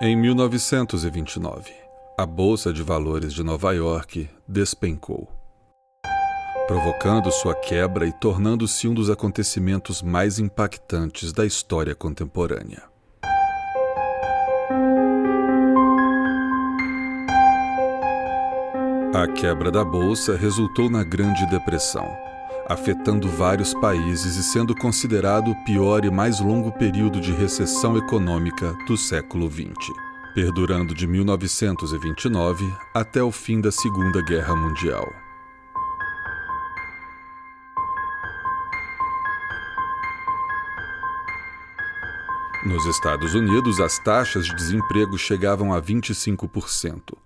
Em 1929, a Bolsa de Valores de Nova York despencou, provocando sua quebra e tornando-se um dos acontecimentos mais impactantes da história contemporânea. A quebra da bolsa resultou na Grande Depressão, afetando vários países e sendo considerado o pior e mais longo período de recessão econômica do século XX, perdurando de 1929 até o fim da Segunda Guerra Mundial. Nos Estados Unidos, as taxas de desemprego chegavam a 25%.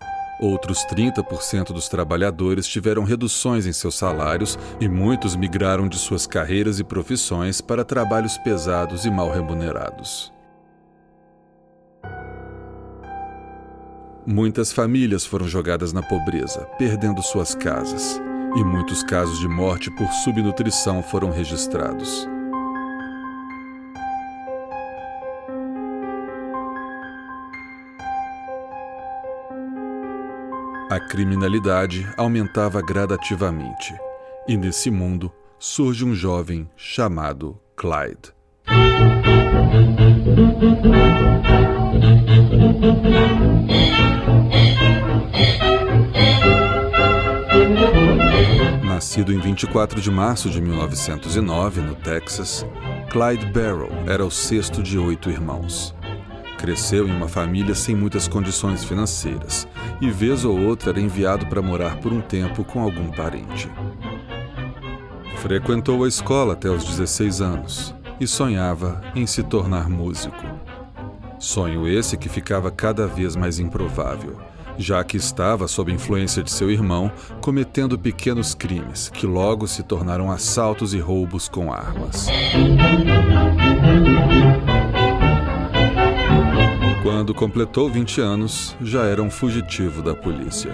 Outros 30% dos trabalhadores tiveram reduções em seus salários e muitos migraram de suas carreiras e profissões para trabalhos pesados e mal remunerados. Muitas famílias foram jogadas na pobreza, perdendo suas casas, e muitos casos de morte por subnutrição foram registrados. A criminalidade aumentava gradativamente, e nesse mundo surge um jovem chamado Clyde. Nascido em 24 de março de 1909, no Texas, Clyde Barrow era o sexto de oito irmãos. Cresceu em uma família sem muitas condições financeiras e, vez ou outra, era enviado para morar por um tempo com algum parente. Frequentou a escola até os 16 anos e sonhava em se tornar músico. Sonho esse que ficava cada vez mais improvável, já que estava sob influência de seu irmão cometendo pequenos crimes que logo se tornaram assaltos e roubos com armas. Quando completou 20 anos, já era um fugitivo da polícia.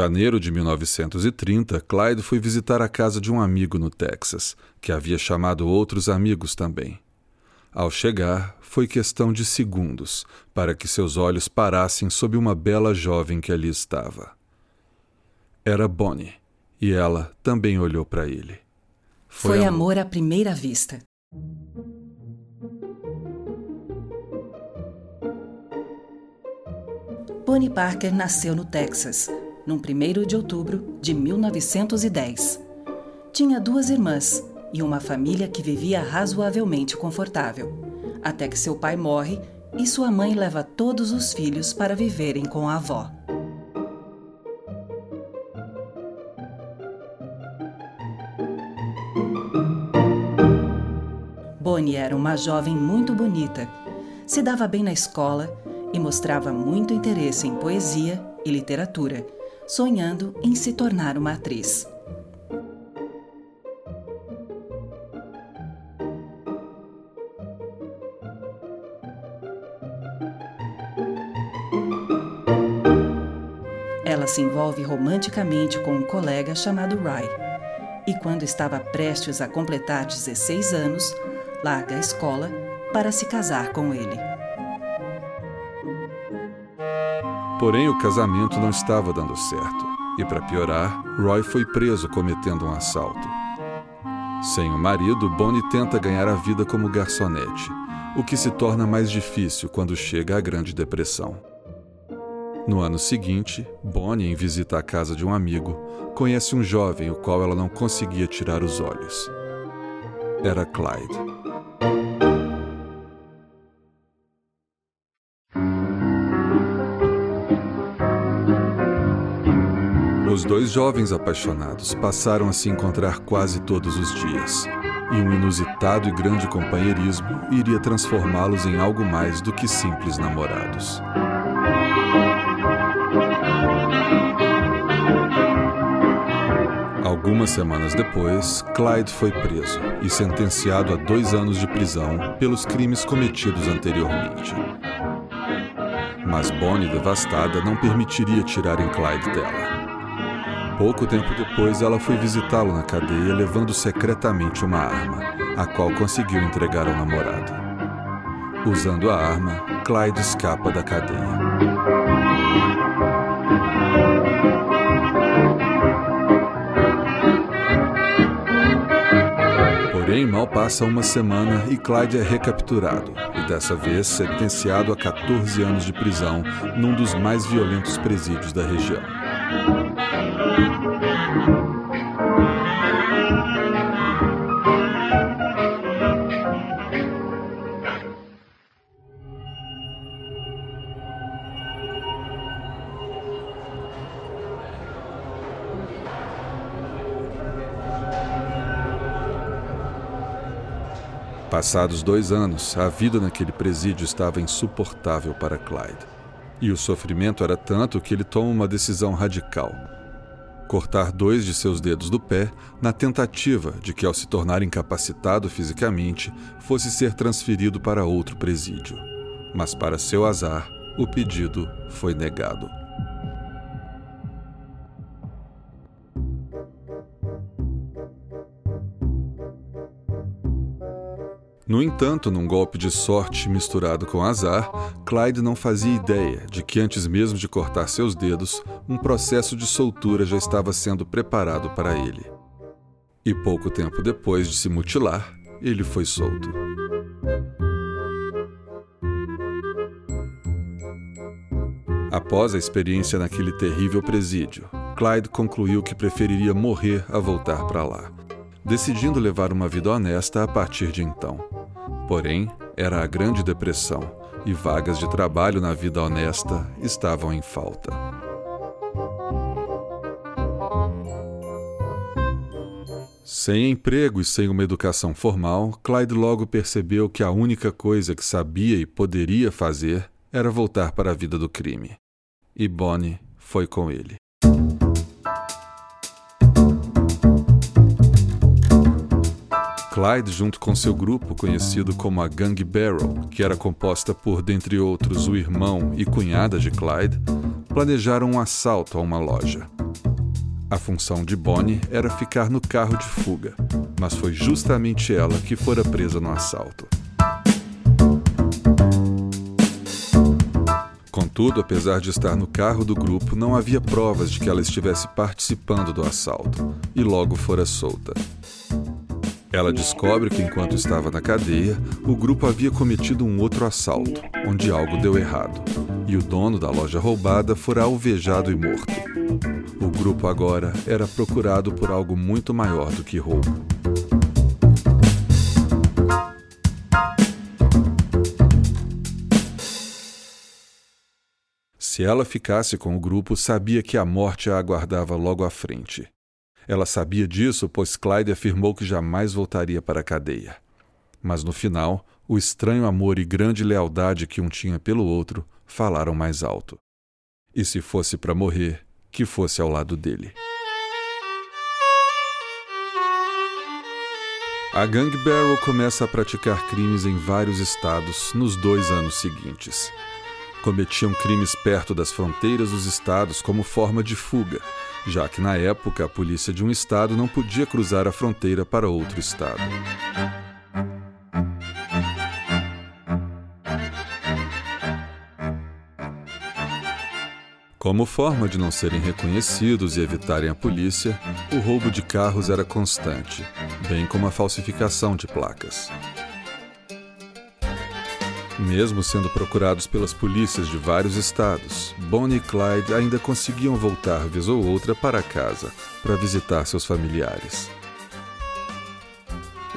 Janeiro de 1930, Clyde foi visitar a casa de um amigo no Texas, que havia chamado outros amigos também. Ao chegar, foi questão de segundos para que seus olhos parassem sob uma bela jovem que ali estava. Era Bonnie, e ela também olhou para ele. Foi, foi amor à primeira vista. Bonnie Parker nasceu no Texas, num 1 de outubro de 1910. Tinha duas irmãs e uma família que vivia razoavelmente confortável, até que seu pai morre e sua mãe leva todos os filhos para viverem com a avó. Bonnie era uma jovem muito bonita, se dava bem na escola e mostrava muito interesse em poesia e literatura sonhando em se tornar uma atriz. Ela se envolve romanticamente com um colega chamado Ry. E quando estava prestes a completar 16 anos, larga a escola para se casar com ele. Porém, o casamento não estava dando certo. E para piorar, Roy foi preso cometendo um assalto. Sem o marido, Bonnie tenta ganhar a vida como garçonete, o que se torna mais difícil quando chega a Grande Depressão. No ano seguinte, Bonnie, em visita à casa de um amigo, conhece um jovem o qual ela não conseguia tirar os olhos. Era Clyde. Dois jovens apaixonados passaram a se encontrar quase todos os dias, e um inusitado e grande companheirismo iria transformá-los em algo mais do que simples namorados. Algumas semanas depois, Clyde foi preso e sentenciado a dois anos de prisão pelos crimes cometidos anteriormente. Mas Bonnie, devastada, não permitiria tirarem Clyde dela. Pouco tempo depois, ela foi visitá-lo na cadeia, levando secretamente uma arma, a qual conseguiu entregar ao namorado. Usando a arma, Clyde escapa da cadeia. Porém, mal passa uma semana e Clyde é recapturado, e dessa vez sentenciado a 14 anos de prisão num dos mais violentos presídios da região. Passados dois anos, a vida naquele presídio estava insuportável para Clyde. E o sofrimento era tanto que ele toma uma decisão radical: cortar dois de seus dedos do pé, na tentativa de que, ao se tornar incapacitado fisicamente, fosse ser transferido para outro presídio. Mas, para seu azar, o pedido foi negado. No entanto, num golpe de sorte misturado com azar, Clyde não fazia ideia de que antes mesmo de cortar seus dedos, um processo de soltura já estava sendo preparado para ele. E pouco tempo depois de se mutilar, ele foi solto. Após a experiência naquele terrível presídio, Clyde concluiu que preferiria morrer a voltar para lá, decidindo levar uma vida honesta a partir de então. Porém, era a Grande Depressão e vagas de trabalho na vida honesta estavam em falta. Sem emprego e sem uma educação formal, Clyde logo percebeu que a única coisa que sabia e poderia fazer era voltar para a vida do crime. E Bonnie foi com ele. Clyde, junto com seu grupo conhecido como a Gang Barrel, que era composta por, dentre outros, o irmão e cunhada de Clyde, planejaram um assalto a uma loja. A função de Bonnie era ficar no carro de fuga, mas foi justamente ela que fora presa no assalto. Contudo, apesar de estar no carro do grupo, não havia provas de que ela estivesse participando do assalto, e logo fora solta. Ela descobre que enquanto estava na cadeia, o grupo havia cometido um outro assalto, onde algo deu errado, e o dono da loja roubada fora alvejado e morto. O grupo agora era procurado por algo muito maior do que roubo. Se ela ficasse com o grupo, sabia que a morte a aguardava logo à frente. Ela sabia disso, pois Clyde afirmou que jamais voltaria para a cadeia. Mas no final, o estranho amor e grande lealdade que um tinha pelo outro falaram mais alto. E se fosse para morrer, que fosse ao lado dele. A Gang Barrel começa a praticar crimes em vários estados nos dois anos seguintes. Cometiam crimes perto das fronteiras dos estados como forma de fuga, já que na época a polícia de um estado não podia cruzar a fronteira para outro estado. Como forma de não serem reconhecidos e evitarem a polícia, o roubo de carros era constante, bem como a falsificação de placas. Mesmo sendo procurados pelas polícias de vários estados, Bonnie e Clyde ainda conseguiam voltar vez ou outra para casa para visitar seus familiares.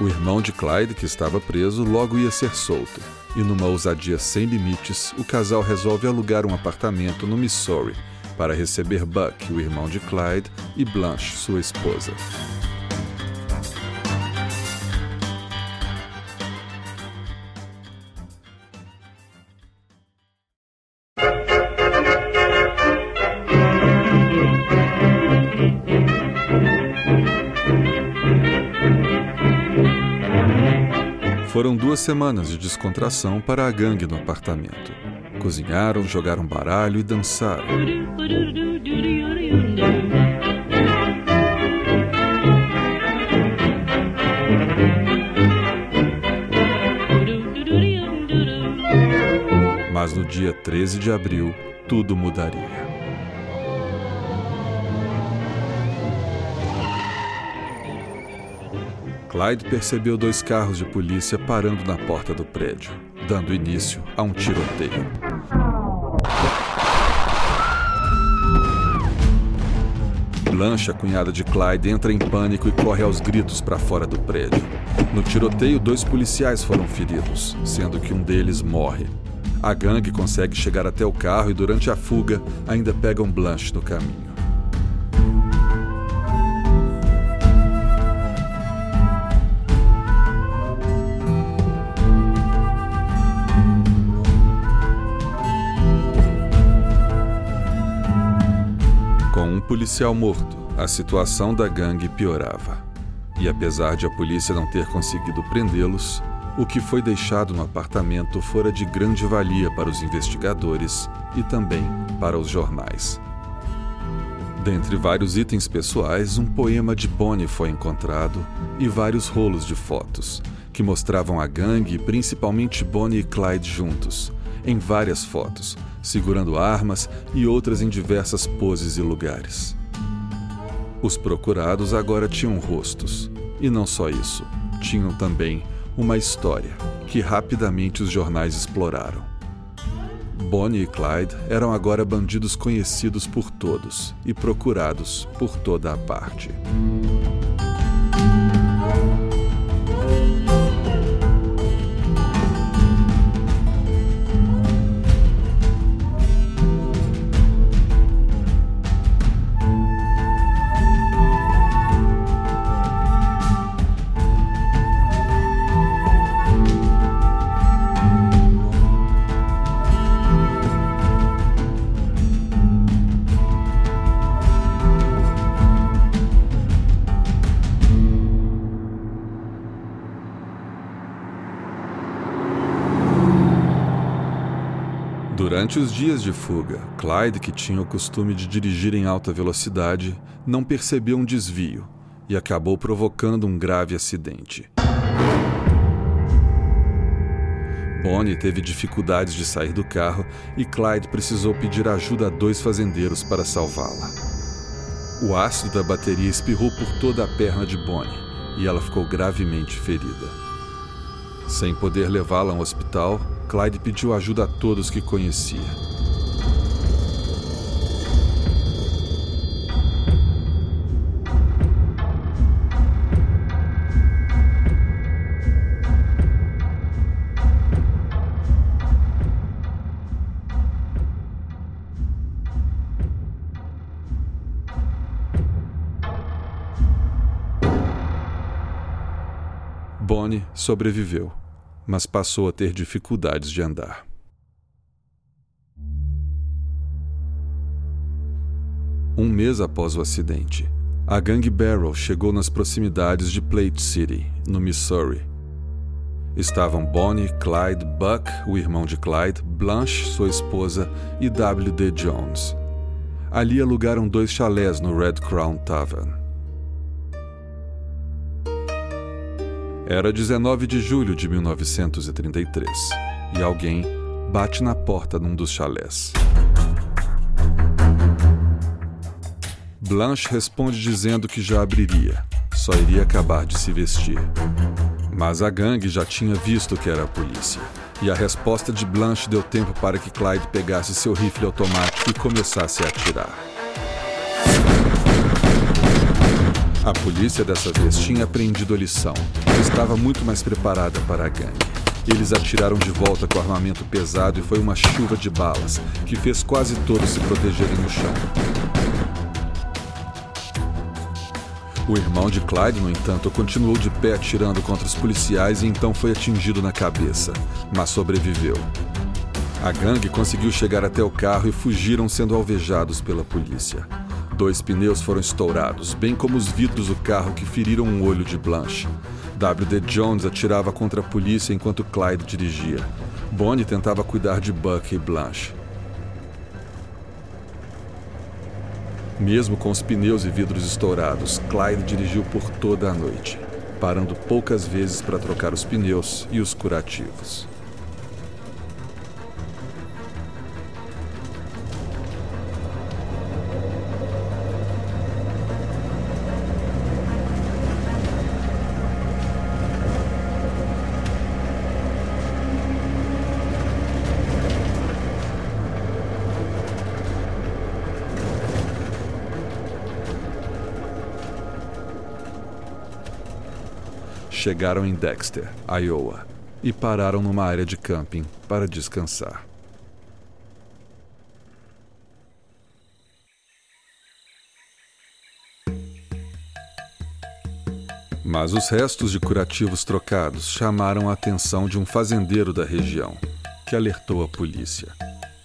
O irmão de Clyde, que estava preso, logo ia ser solto, e numa ousadia sem limites, o casal resolve alugar um apartamento no Missouri para receber Buck, o irmão de Clyde, e Blanche, sua esposa. Foram duas semanas de descontração para a gangue no apartamento. Cozinharam, jogaram baralho e dançaram. Mas no dia 13 de abril, tudo mudaria. Clyde percebeu dois carros de polícia parando na porta do prédio, dando início a um tiroteio. Blanche, a cunhada de Clyde, entra em pânico e corre aos gritos para fora do prédio. No tiroteio, dois policiais foram feridos, sendo que um deles morre. A gangue consegue chegar até o carro e, durante a fuga, ainda pegam Blanche no caminho. Policial morto, a situação da gangue piorava. E apesar de a polícia não ter conseguido prendê-los, o que foi deixado no apartamento fora de grande valia para os investigadores e também para os jornais. Dentre vários itens pessoais, um poema de Bonnie foi encontrado e vários rolos de fotos, que mostravam a gangue, principalmente Bonnie e Clyde juntos, em várias fotos, segurando armas e outras em diversas poses e lugares. Os procurados agora tinham rostos, e não só isso, tinham também uma história que rapidamente os jornais exploraram. Bonnie e Clyde eram agora bandidos conhecidos por todos e procurados por toda a parte. Durante os dias de fuga, Clyde, que tinha o costume de dirigir em alta velocidade, não percebeu um desvio e acabou provocando um grave acidente. Bonnie teve dificuldades de sair do carro e Clyde precisou pedir ajuda a dois fazendeiros para salvá-la. O ácido da bateria espirrou por toda a perna de Bonnie e ela ficou gravemente ferida. Sem poder levá-la ao hospital, Clyde pediu ajuda a todos que conhecia. Bonnie sobreviveu mas passou a ter dificuldades de andar. Um mês após o acidente, a gangue Barrel chegou nas proximidades de Plate City, no Missouri. Estavam Bonnie, Clyde, Buck, o irmão de Clyde, Blanche, sua esposa, e W.D. Jones. Ali alugaram dois chalés no Red Crown Tavern. Era 19 de julho de 1933 e alguém bate na porta num dos chalés. Blanche responde dizendo que já abriria, só iria acabar de se vestir. Mas a gangue já tinha visto que era a polícia, e a resposta de Blanche deu tempo para que Clyde pegasse seu rifle automático e começasse a atirar. A polícia dessa vez tinha aprendido a lição. Estava muito mais preparada para a gangue. Eles atiraram de volta com armamento pesado e foi uma chuva de balas que fez quase todos se protegerem no chão. O irmão de Clyde, no entanto, continuou de pé atirando contra os policiais e então foi atingido na cabeça, mas sobreviveu. A gangue conseguiu chegar até o carro e fugiram sendo alvejados pela polícia. Dois pneus foram estourados, bem como os vidros do carro que feriram um olho de Blanche. W.D. Jones atirava contra a polícia enquanto Clyde dirigia. Bonnie tentava cuidar de Buck e Blanche. Mesmo com os pneus e vidros estourados, Clyde dirigiu por toda a noite, parando poucas vezes para trocar os pneus e os curativos. Chegaram em Dexter, Iowa, e pararam numa área de camping para descansar. Mas os restos de curativos trocados chamaram a atenção de um fazendeiro da região, que alertou a polícia,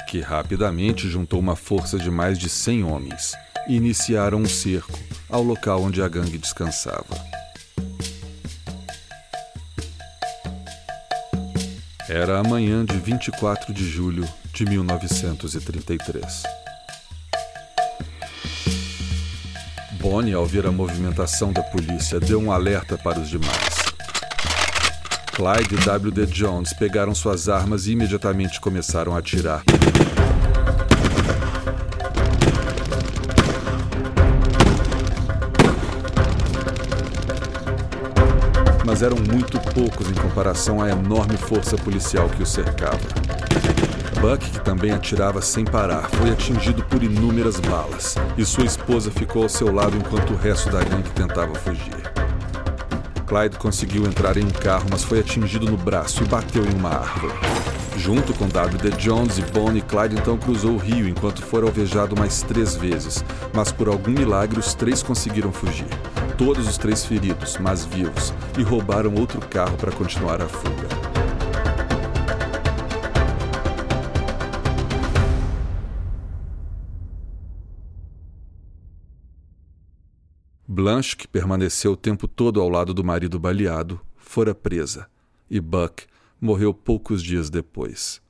que rapidamente juntou uma força de mais de 100 homens e iniciaram um cerco ao local onde a gangue descansava. Era a manhã de 24 de julho de 1933. Bonnie, ao ver a movimentação da polícia, deu um alerta para os demais. Clyde e W.D. Jones pegaram suas armas e imediatamente começaram a atirar. Mas eram muito poucos em comparação à enorme força policial que o cercava. Buck, que também atirava sem parar, foi atingido por inúmeras balas, e sua esposa ficou ao seu lado enquanto o resto da gangue tentava fugir. Clyde conseguiu entrar em um carro, mas foi atingido no braço e bateu em uma árvore. Junto com W.D. Jones e Bonnie, Clyde então cruzou o rio enquanto foi alvejado mais três vezes, mas por algum milagre os três conseguiram fugir todos os três feridos, mas vivos, e roubaram outro carro para continuar a fuga. Blanche, que permaneceu o tempo todo ao lado do marido baleado, fora presa, e Buck morreu poucos dias depois.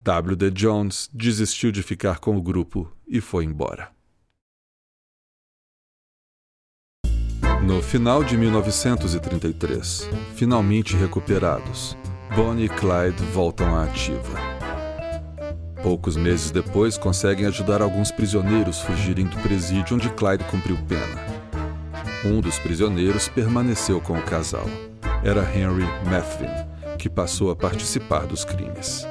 W.D. Jones desistiu de ficar com o grupo e foi embora. No final de 1933, finalmente recuperados, Bonnie e Clyde voltam à ativa. Poucos meses depois, conseguem ajudar alguns prisioneiros fugirem do presídio onde Clyde cumpriu pena. Um dos prisioneiros permaneceu com o casal. Era Henry Methvin, que passou a participar dos crimes.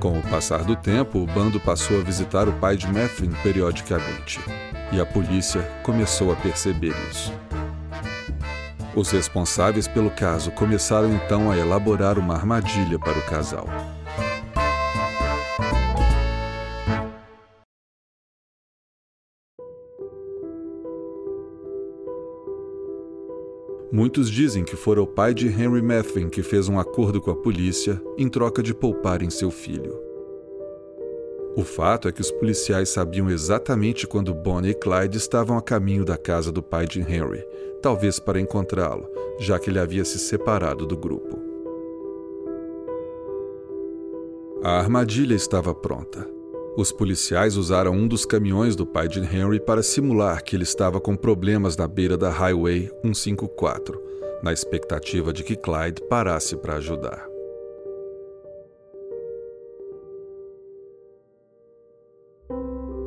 Com o passar do tempo, o bando passou a visitar o pai de Methvin periodicamente e a polícia começou a perceber isso. Os responsáveis pelo caso começaram então a elaborar uma armadilha para o casal. Muitos dizem que fora o pai de Henry Methvin que fez um acordo com a polícia em troca de pouparem seu filho. O fato é que os policiais sabiam exatamente quando Bonnie e Clyde estavam a caminho da casa do pai de Henry, talvez para encontrá-lo, já que ele havia se separado do grupo. A armadilha estava pronta. Os policiais usaram um dos caminhões do pai de Henry para simular que ele estava com problemas na beira da Highway 154, na expectativa de que Clyde parasse para ajudar.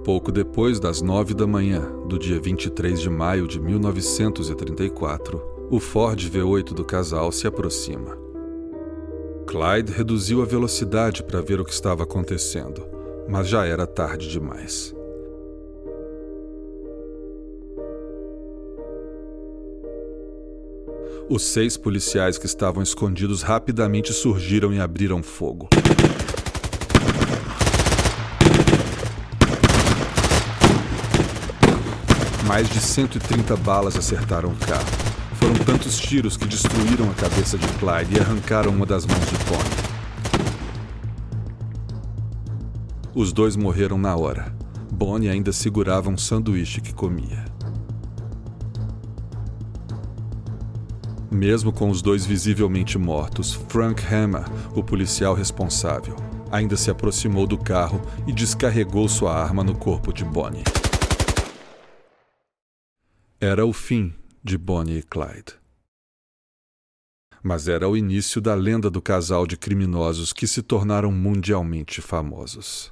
Pouco depois das nove da manhã do dia 23 de maio de 1934, o Ford V8 do casal se aproxima. Clyde reduziu a velocidade para ver o que estava acontecendo, mas já era tarde demais. Os seis policiais que estavam escondidos rapidamente surgiram e abriram fogo. Mais de 130 balas acertaram o carro. Foram tantos tiros que destruíram a cabeça de Clyde e arrancaram uma das mãos de Bonnie. Os dois morreram na hora. Bonnie ainda segurava um sanduíche que comia. Mesmo com os dois visivelmente mortos, Frank Hammer, o policial responsável, ainda se aproximou do carro e descarregou sua arma no corpo de Bonnie. Era o fim de Bonnie e Clyde. Mas era o início da lenda do casal de criminosos que se tornaram mundialmente famosos.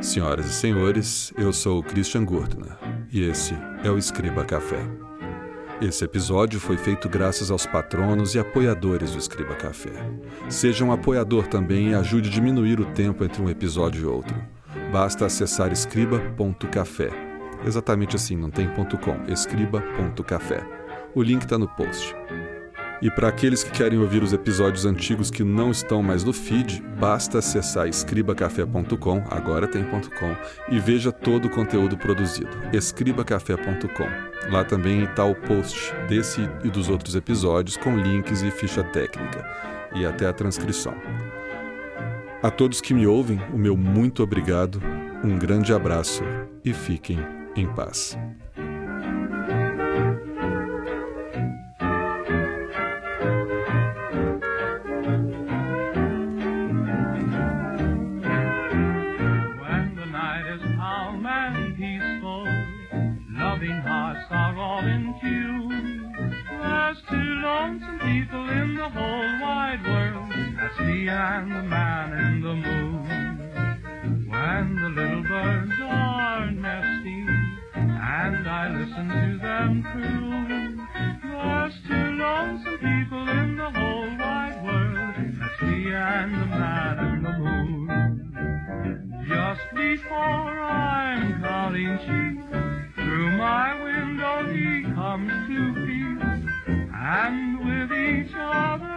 Senhoras e senhores, eu sou Christian Gurtner e esse é o Escriba Café. Esse episódio foi feito graças aos patronos e apoiadores do Escriba Café. Seja um apoiador também e ajude a diminuir o tempo entre um episódio e outro. Basta acessar escriba.café. Exatamente assim, não tem ponto .com, escriba.café. O link está no post. E para aqueles que querem ouvir os episódios antigos que não estão mais no feed, basta acessar escribacafé.com, agora tem .com, e veja todo o conteúdo produzido. escribacafé.com. Lá também está o post desse e dos outros episódios com links e ficha técnica, e até a transcrição. A todos que me ouvem, o meu muito obrigado, um grande abraço e fiquem em paz. The moon. When the little birds are nesting, and I listen to them croon. There's two lonesome people in the whole wide world. That's me and the man in the moon. Just before I'm counting sheep, through my window he comes to peep, and with each other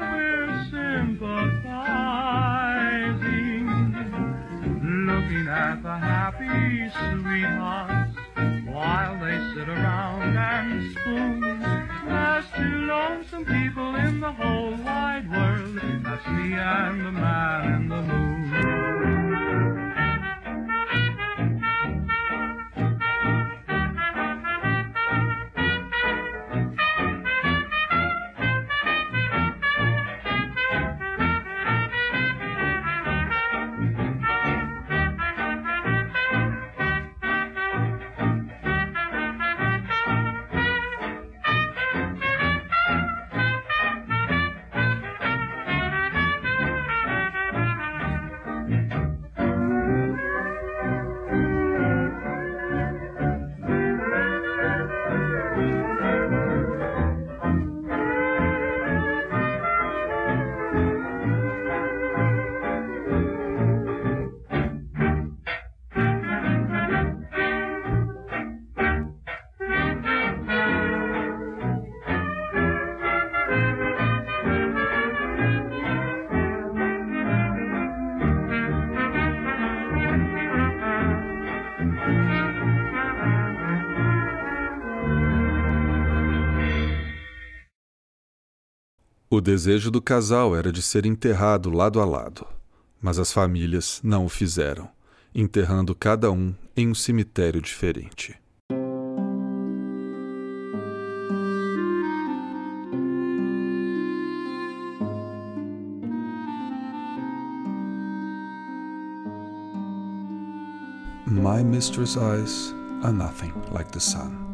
the happy sweethearts while they sit around and spoon. There's two lonesome people in the whole wide world. That's me and the man in the moon. O desejo do casal era de ser enterrado lado a lado, mas as famílias não o fizeram, enterrando cada um em um cemitério diferente. My mistress' eyes are nothing like the sun.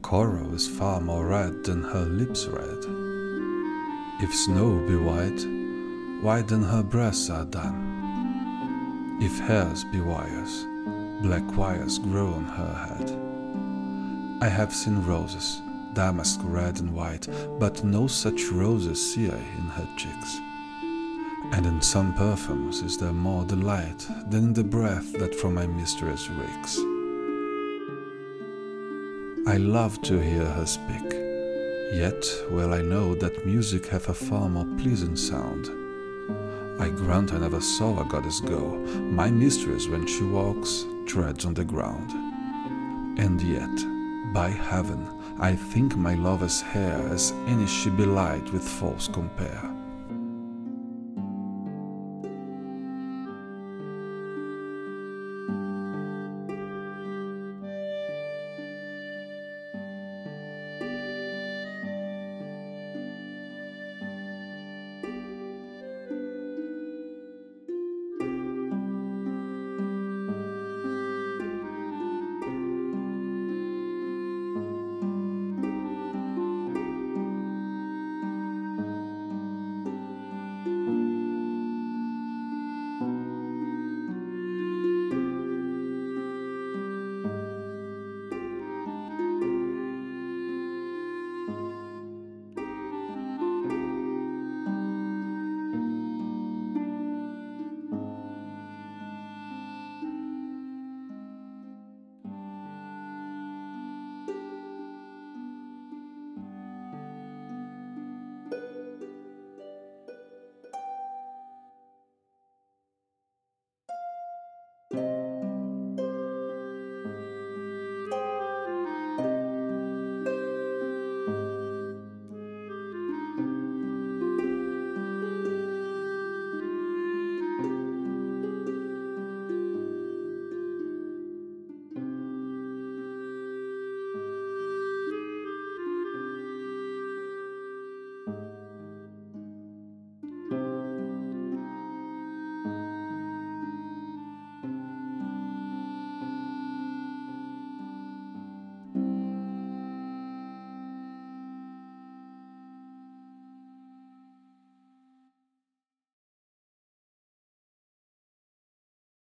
Coral is far more red than her lips red. If snow be white, why then her breasts are done? If hairs be wires, black wires grow on her head. I have seen roses, damask red and white, but no such roses see I in her cheeks. And in some perfumes is there more delight than in the breath that from my mistress reeks. I love to hear her speak Yet well I know that music hath a far more pleasing sound. I grant I never saw a goddess go, my mistress when she walks treads on the ground. And yet, by heaven, I think my lover's hair as any she belied with false compare.